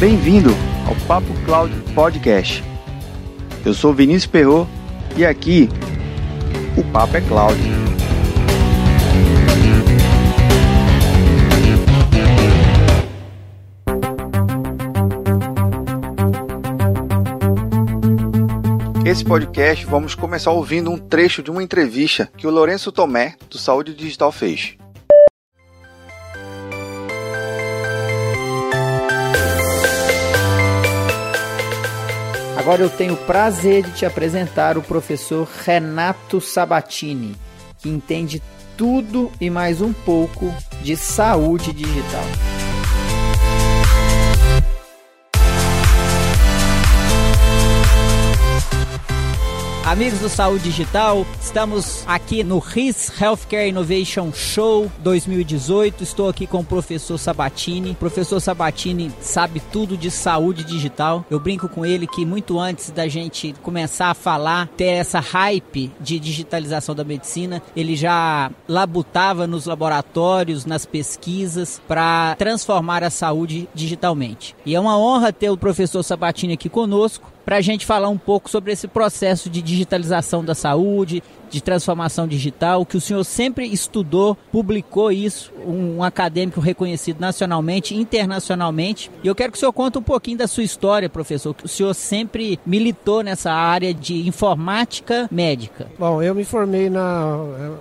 Bem-vindo ao Papo Cloud Podcast. Eu sou Vinícius Perro e aqui o Papo é Cloud. Esse podcast vamos começar ouvindo um trecho de uma entrevista que o Lourenço Tomé, do Saúde Digital, fez. Agora eu tenho o prazer de te apresentar o professor Renato Sabatini, que entende tudo e mais um pouco de saúde digital. Amigos do Saúde Digital, estamos aqui no RIS Healthcare Innovation Show 2018. Estou aqui com o professor Sabatini. O professor Sabatini sabe tudo de saúde digital. Eu brinco com ele que muito antes da gente começar a falar, ter essa hype de digitalização da medicina, ele já labutava nos laboratórios, nas pesquisas para transformar a saúde digitalmente. E é uma honra ter o professor Sabatini aqui conosco para a gente falar um pouco sobre esse processo de digitalização da saúde, de transformação digital, que o senhor sempre estudou, publicou isso, um, acadêmico reconhecido nacionalmente, internacionalmente. E eu quero que o senhor conte um pouquinho da sua história, professor, que o senhor sempre militou nessa área de informática médica. Bom, eu me formei na.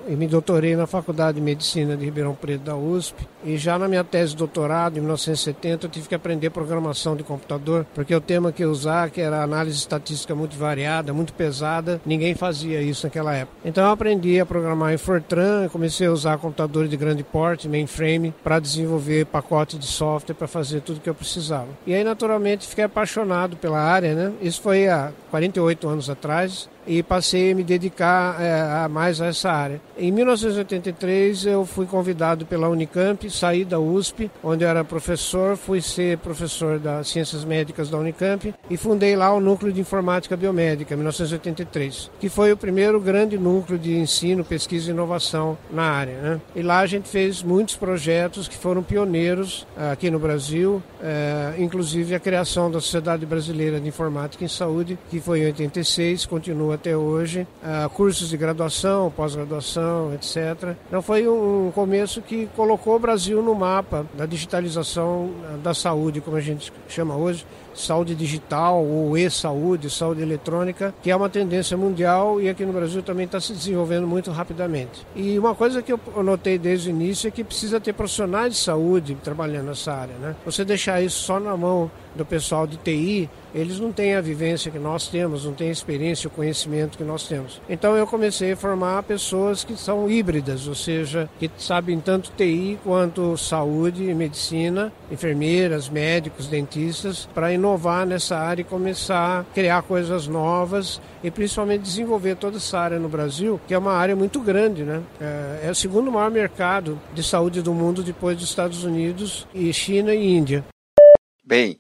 e me doutorei na Faculdade de Medicina de Ribeirão Preto da USP. E já na minha tese de doutorado, em 1970, eu tive que aprender programação de computador, porque o tema que eu usava, que era análise estatística muito variada, muito pesada, ninguém fazia isso naquela época. Então eu aprendi a programar em Fortran, comecei a usar computadores de grande porte, mainframe, para desenvolver pacote de software para fazer tudo que eu precisava. E aí, naturalmente, fiquei apaixonado pela área, né? Isso foi há 48 anos atrás e passei a me dedicar é, a mais a essa área. Em 1983 eu fui convidado pela Unicamp, saí da USP, onde eu era professor, fui ser professor das Ciências Médicas da Unicamp e fundei lá o Núcleo de Informática Biomédica, em 1983, que foi o primeiro grande núcleo de ensino, pesquisa e inovação na área. Né? E lá a gente fez muitos projetos que foram pioneiros aqui no Brasil, é, inclusive a criação da Sociedade Brasileira de Informática em Saúde, que foi em 86, continua até hoje, uh, cursos de graduação, pós-graduação, etc. Então foi um começo que colocou o Brasil no mapa da digitalização ah, da saúde, como a gente chama hoje, saúde digital ou e-saúde, saúde eletrônica, que é uma tendência mundial e aqui no Brasil também está se desenvolvendo muito rapidamente. E uma coisa que eu notei desde o início é que precisa ter profissionais de saúde trabalhando nessa área. Né? Você deixar isso só na mão do pessoal de TI, eles não têm a vivência que nós temos, não têm a experiência, o conhecimento que nós temos. Então eu comecei a formar pessoas que são híbridas, ou seja, que sabem tanto TI quanto saúde medicina, enfermeiras, médicos, dentistas, para inovar nessa área e começar a criar coisas novas e principalmente desenvolver toda essa área no Brasil, que é uma área muito grande, né? É, é o segundo maior mercado de saúde do mundo depois dos Estados Unidos e China e Índia. Bem,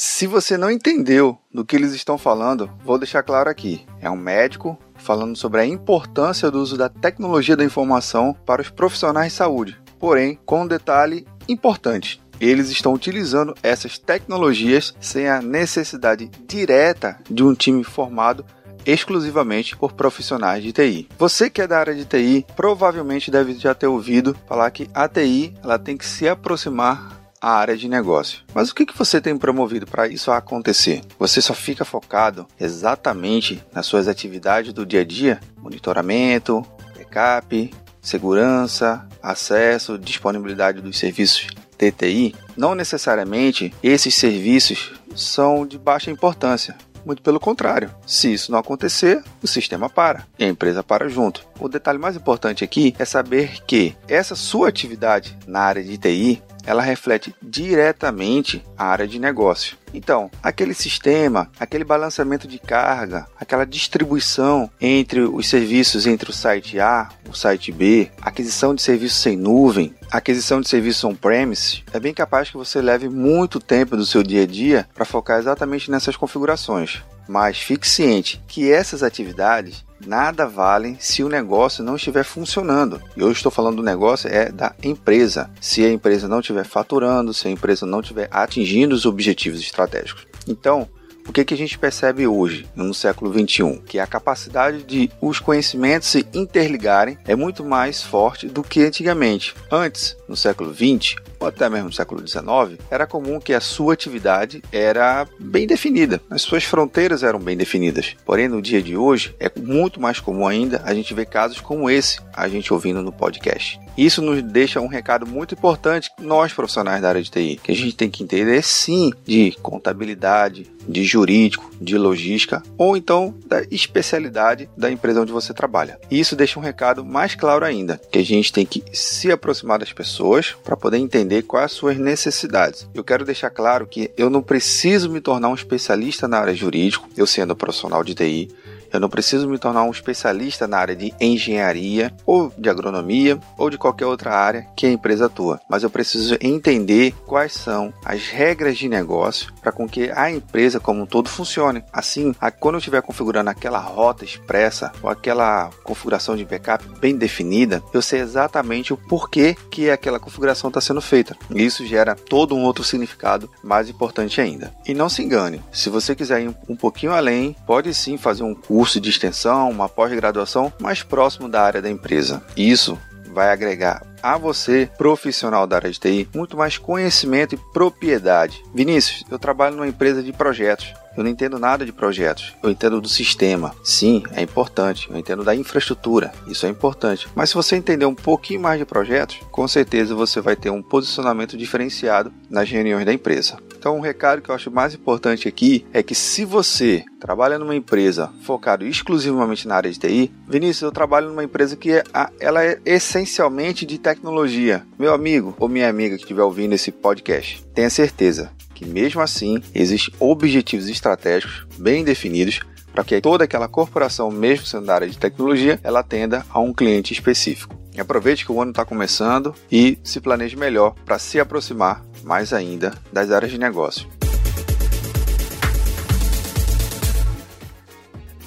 se você não entendeu do que eles estão falando, vou deixar claro aqui. É um médico falando sobre a importância do uso da tecnologia da informação para os profissionais de saúde. Porém, com um detalhe importante: eles estão utilizando essas tecnologias sem a necessidade direta de um time formado exclusivamente por profissionais de TI. Você que é da área de TI provavelmente deve já ter ouvido falar que a TI ela tem que se aproximar à área de negócio. Mas o que, que você tem promovido para isso acontecer? Você só fica focado exatamente nas suas atividades do dia a dia? Monitoramento, backup, segurança, acesso, disponibilidade dos serviços TTI, não necessariamente esses serviços são de baixa importância. Muito pelo contrário, se isso não acontecer, o sistema para e a empresa para junto. O detalhe mais importante aqui é saber que essa sua atividade na área de TI ela reflete diretamente a área de negócio. Então, aquele sistema, aquele balanceamento de carga, aquela distribuição entre os serviços entre o site A, o site B, aquisição de serviços sem nuvem, aquisição de serviços on-premise, é bem capaz que você leve muito tempo do seu dia a dia para focar exatamente nessas configurações. Mas fique ciente que essas atividades nada valem se o negócio não estiver funcionando. E eu estou falando do negócio é da empresa. Se a empresa não estiver faturando, se a empresa não estiver atingindo os objetivos estratégicos. Então, o que, que a gente percebe hoje, no século 21? Que a capacidade de os conhecimentos se interligarem é muito mais forte do que antigamente. Antes, no século 20, ou até mesmo no século XIX, era comum que a sua atividade era bem definida, as suas fronteiras eram bem definidas. Porém, no dia de hoje, é muito mais comum ainda a gente ver casos como esse, a gente ouvindo no podcast. Isso nos deixa um recado muito importante, nós profissionais da área de TI, que a gente tem que entender sim de contabilidade, de jurídico, de logística ou então da especialidade da empresa onde você trabalha. E isso deixa um recado mais claro ainda, que a gente tem que se aproximar das pessoas para poder entender quais as suas necessidades. Eu quero deixar claro que eu não preciso me tornar um especialista na área jurídica, eu sendo profissional de TI, eu não preciso me tornar um especialista na área de engenharia ou de agronomia ou de qualquer outra área que a empresa atua, mas eu preciso entender quais são as regras de negócio para com que a empresa como um todo funcione. Assim, quando eu estiver configurando aquela rota expressa ou aquela configuração de backup bem definida, eu sei exatamente o porquê que aquela configuração está sendo feita. Isso gera todo um outro significado mais importante ainda. E não se engane, se você quiser ir um pouquinho além, pode sim fazer um curso curso de extensão, uma pós-graduação mais próximo da área da empresa. Isso vai agregar a você, profissional da área de TI, muito mais conhecimento e propriedade. Vinícius, eu trabalho numa empresa de projetos. Eu não entendo nada de projetos, eu entendo do sistema. Sim, é importante. Eu entendo da infraestrutura, isso é importante. Mas se você entender um pouquinho mais de projetos, com certeza você vai ter um posicionamento diferenciado nas reuniões da empresa. Então, um recado que eu acho mais importante aqui é que se você trabalha numa empresa focado exclusivamente na área de TI, Vinícius, eu trabalho numa empresa que é, ela é essencialmente de tecnologia. Meu amigo ou minha amiga que estiver ouvindo esse podcast, tenha certeza que mesmo assim existem objetivos estratégicos bem definidos para que toda aquela corporação, mesmo sendo da área de tecnologia, ela atenda a um cliente específico. Aproveite que o ano está começando e se planeje melhor para se aproximar mais ainda das áreas de negócio.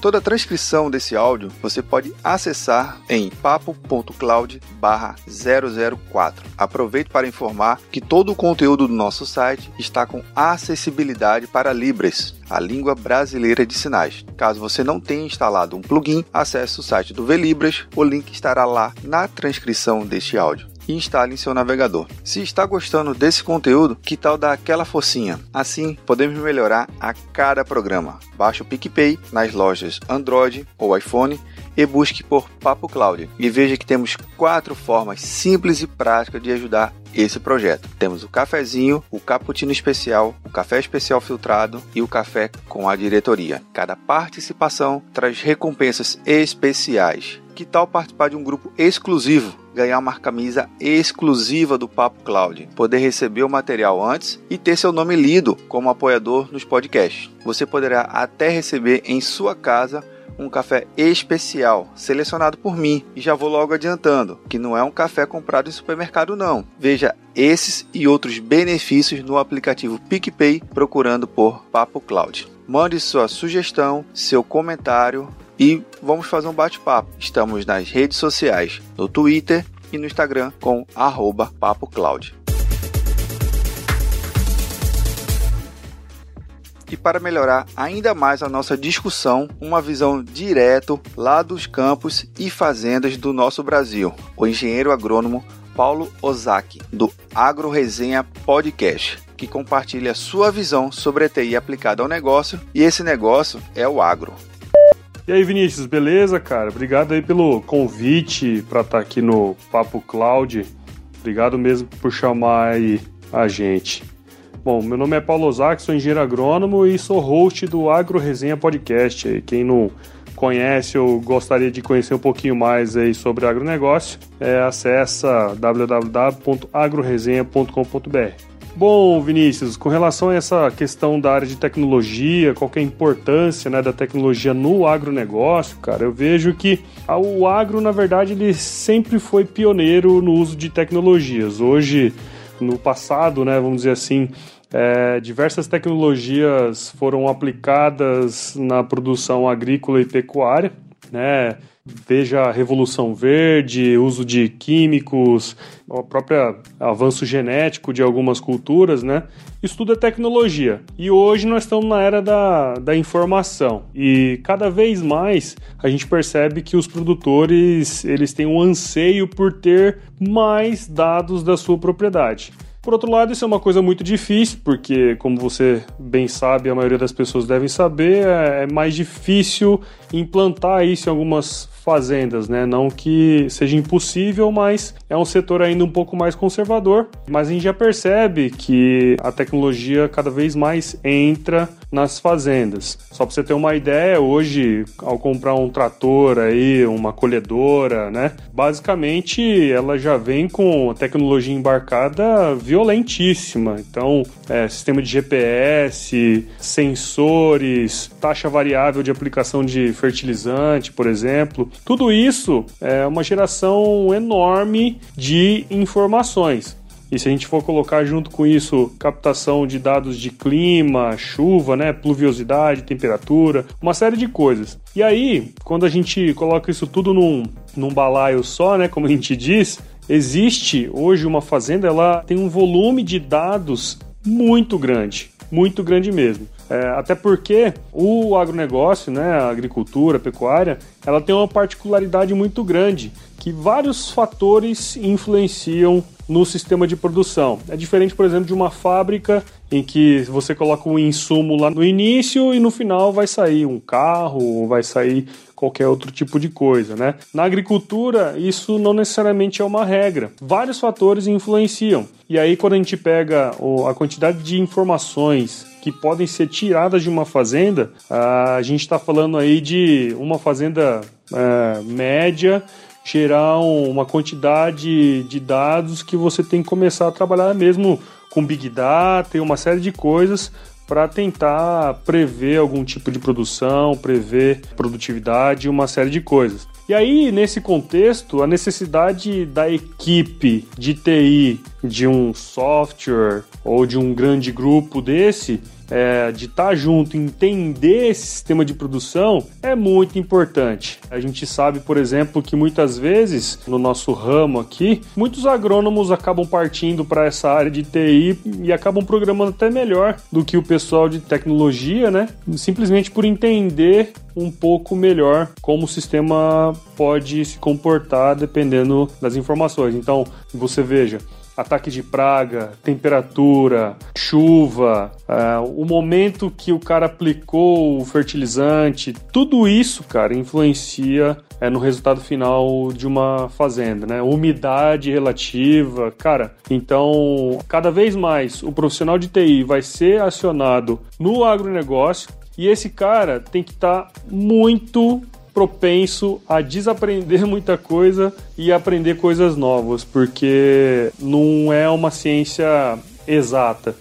Toda a transcrição desse áudio você pode acessar em papo.cloud/004. Aproveito para informar que todo o conteúdo do nosso site está com acessibilidade para Libras, a língua brasileira de sinais. Caso você não tenha instalado um plugin, acesse o site do Velibras, o link estará lá na transcrição deste áudio e instale em seu navegador. Se está gostando desse conteúdo, que tal dar aquela focinha? Assim, podemos melhorar a cada programa. Baixe o PicPay nas lojas Android ou iPhone e busque por Papo Cloud e veja que temos quatro formas simples e práticas de ajudar esse projeto. Temos o cafezinho, o cappuccino especial, o café especial filtrado e o café com a diretoria. Cada participação traz recompensas especiais. Que tal participar de um grupo exclusivo ganhar uma camisa exclusiva do Papo Cloud, poder receber o material antes e ter seu nome lido como apoiador nos podcasts. Você poderá até receber em sua casa um café especial, selecionado por mim. E já vou logo adiantando que não é um café comprado em supermercado, não. Veja esses e outros benefícios no aplicativo PicPay procurando por Papo Cloud. Mande sua sugestão, seu comentário e vamos fazer um bate-papo. Estamos nas redes sociais, no Twitter e no Instagram com @papocloud. E para melhorar ainda mais a nossa discussão, uma visão direto lá dos campos e fazendas do nosso Brasil, o engenheiro agrônomo Paulo Ozaki, do Agro Resenha Podcast, que compartilha sua visão sobre a TI aplicada ao negócio, e esse negócio é o agro. E aí, Vinícius, beleza, cara? Obrigado aí pelo convite para estar tá aqui no Papo Cloud. Obrigado mesmo por chamar aí a gente. Bom, meu nome é Paulo Ozak, sou engenheiro agrônomo e sou host do Agro Resenha Podcast. Quem não conhece ou gostaria de conhecer um pouquinho mais aí sobre agronegócio, é, acessa www.agroresenha.com.br. Bom, Vinícius, com relação a essa questão da área de tecnologia, qual é a importância né, da tecnologia no agronegócio, cara, eu vejo que o agro, na verdade, ele sempre foi pioneiro no uso de tecnologias. Hoje, no passado, né, vamos dizer assim, é, diversas tecnologias foram aplicadas na produção agrícola e pecuária, né? Veja a Revolução Verde, uso de químicos, o próprio avanço genético de algumas culturas, né? Isso tudo é tecnologia. E hoje nós estamos na era da, da informação. E cada vez mais a gente percebe que os produtores eles têm um anseio por ter mais dados da sua propriedade. Por outro lado, isso é uma coisa muito difícil, porque, como você bem sabe, a maioria das pessoas devem saber, é, é mais difícil implantar isso em algumas fazendas, né? Não que seja impossível, mas é um setor ainda um pouco mais conservador. Mas a gente já percebe que a tecnologia cada vez mais entra nas fazendas. Só para você ter uma ideia, hoje, ao comprar um trator aí, uma colhedora, né? Basicamente, ela já vem com tecnologia embarcada violentíssima. Então, é, sistema de GPS, sensores, taxa variável de aplicação de fertilizante, por exemplo. Tudo isso é uma geração enorme de informações. E se a gente for colocar junto com isso captação de dados de clima, chuva, né, pluviosidade, temperatura, uma série de coisas. E aí, quando a gente coloca isso tudo num, num balaio só, né, como a gente diz, existe hoje uma fazenda, ela tem um volume de dados muito grande, muito grande mesmo. É, até porque o agronegócio, né, a agricultura, a pecuária, ela tem uma particularidade muito grande, que vários fatores influenciam no sistema de produção. É diferente, por exemplo, de uma fábrica em que você coloca um insumo lá no início e no final vai sair um carro, ou vai sair qualquer outro tipo de coisa, né? Na agricultura, isso não necessariamente é uma regra. Vários fatores influenciam. E aí, quando a gente pega a quantidade de informações que podem ser tiradas de uma fazenda, a gente está falando aí de uma fazenda é, média gerar uma quantidade de dados que você tem que começar a trabalhar mesmo com Big Data e uma série de coisas para tentar prever algum tipo de produção, prever produtividade uma série de coisas. E aí, nesse contexto, a necessidade da equipe de TI de um software ou de um grande grupo desse é, de estar tá junto, entender esse sistema de produção é muito importante. A gente sabe, por exemplo, que muitas vezes no nosso ramo aqui, muitos agrônomos acabam partindo para essa área de TI e acabam programando até melhor do que o pessoal de tecnologia, né? Simplesmente por entender um pouco melhor como o sistema pode se comportar dependendo das informações. Então, você veja, ataque de praga, temperatura, chuva, uh, o momento que o cara aplicou o fertilizante, tudo isso, cara, influencia é, no resultado final de uma fazenda, né? Umidade relativa, cara. Então, cada vez mais o profissional de TI vai ser acionado no agronegócio e esse cara tem que estar tá muito propenso a desaprender muita coisa e aprender coisas novas, porque não é uma ciência exata.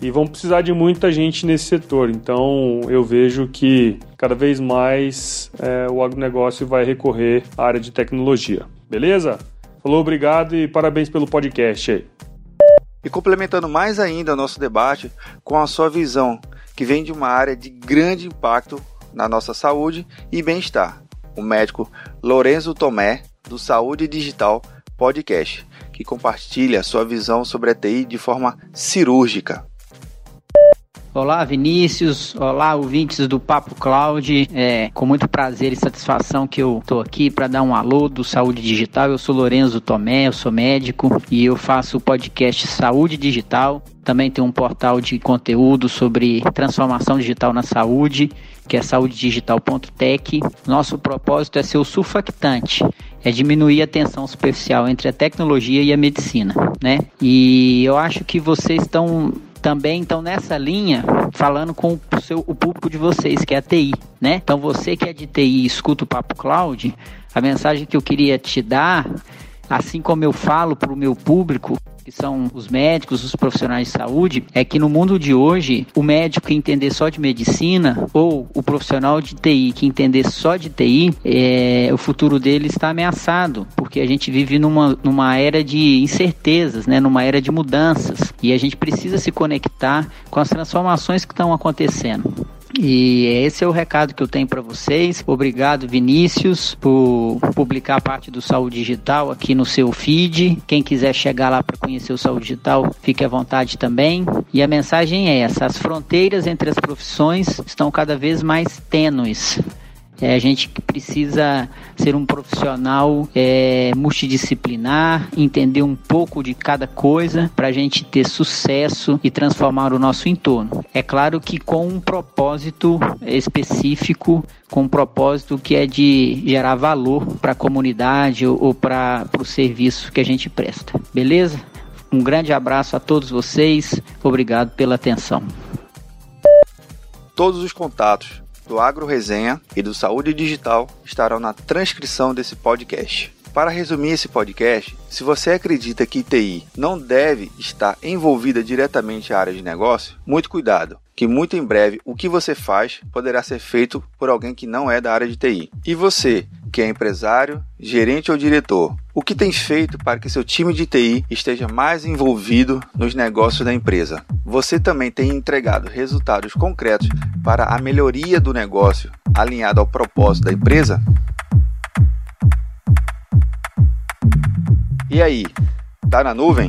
E vão precisar de muita gente nesse setor. Então eu vejo que cada vez mais é, o agronegócio vai recorrer à área de tecnologia. Beleza? Falou, obrigado e parabéns pelo podcast aí. E complementando mais ainda o nosso debate com a sua visão, que vem de uma área de grande impacto na nossa saúde e bem-estar. O médico Lorenzo Tomé, do Saúde Digital Podcast, que compartilha sua visão sobre a TI de forma cirúrgica. Olá, Vinícius. Olá, ouvintes do Papo Cloud. É com muito prazer e satisfação que eu estou aqui para dar um alô do Saúde Digital. Eu sou Lorenzo Tomé, eu sou médico e eu faço o podcast Saúde Digital. Também tenho um portal de conteúdo sobre transformação digital na saúde, que é saudedigital.tech. Nosso propósito é ser o surfactante, é diminuir a tensão superficial entre a tecnologia e a medicina, né? E eu acho que vocês estão também estão nessa linha falando com o, seu, o público de vocês, que é a TI, né? Então você que é de TI e escuta o Papo Cloud, a mensagem que eu queria te dar, assim como eu falo para o meu público, que são os médicos, os profissionais de saúde, é que no mundo de hoje, o médico que entender só de medicina ou o profissional de TI que entender só de TI, é, o futuro dele está ameaçado, porque a gente vive numa, numa era de incertezas, né, numa era de mudanças, e a gente precisa se conectar com as transformações que estão acontecendo. E esse é o recado que eu tenho para vocês. Obrigado, Vinícius, por publicar parte do Saúde Digital aqui no seu feed. Quem quiser chegar lá para conhecer o Saúde Digital, fique à vontade também. E a mensagem é essa: as fronteiras entre as profissões estão cada vez mais tênues. É, a gente precisa ser um profissional é, multidisciplinar, entender um pouco de cada coisa para a gente ter sucesso e transformar o nosso entorno. É claro que com um propósito específico, com um propósito que é de gerar valor para a comunidade ou, ou para o serviço que a gente presta. Beleza? Um grande abraço a todos vocês. Obrigado pela atenção. Todos os contatos do Agro Resenha e do Saúde Digital estarão na transcrição desse podcast. Para resumir esse podcast, se você acredita que TI não deve estar envolvida diretamente à área de negócio, muito cuidado, que muito em breve o que você faz poderá ser feito por alguém que não é da área de TI. E você, que é empresário, gerente ou diretor, o que tem feito para que seu time de TI esteja mais envolvido nos negócios da empresa? Você também tem entregado resultados concretos para a melhoria do negócio alinhado ao propósito da empresa? E aí, tá na nuvem?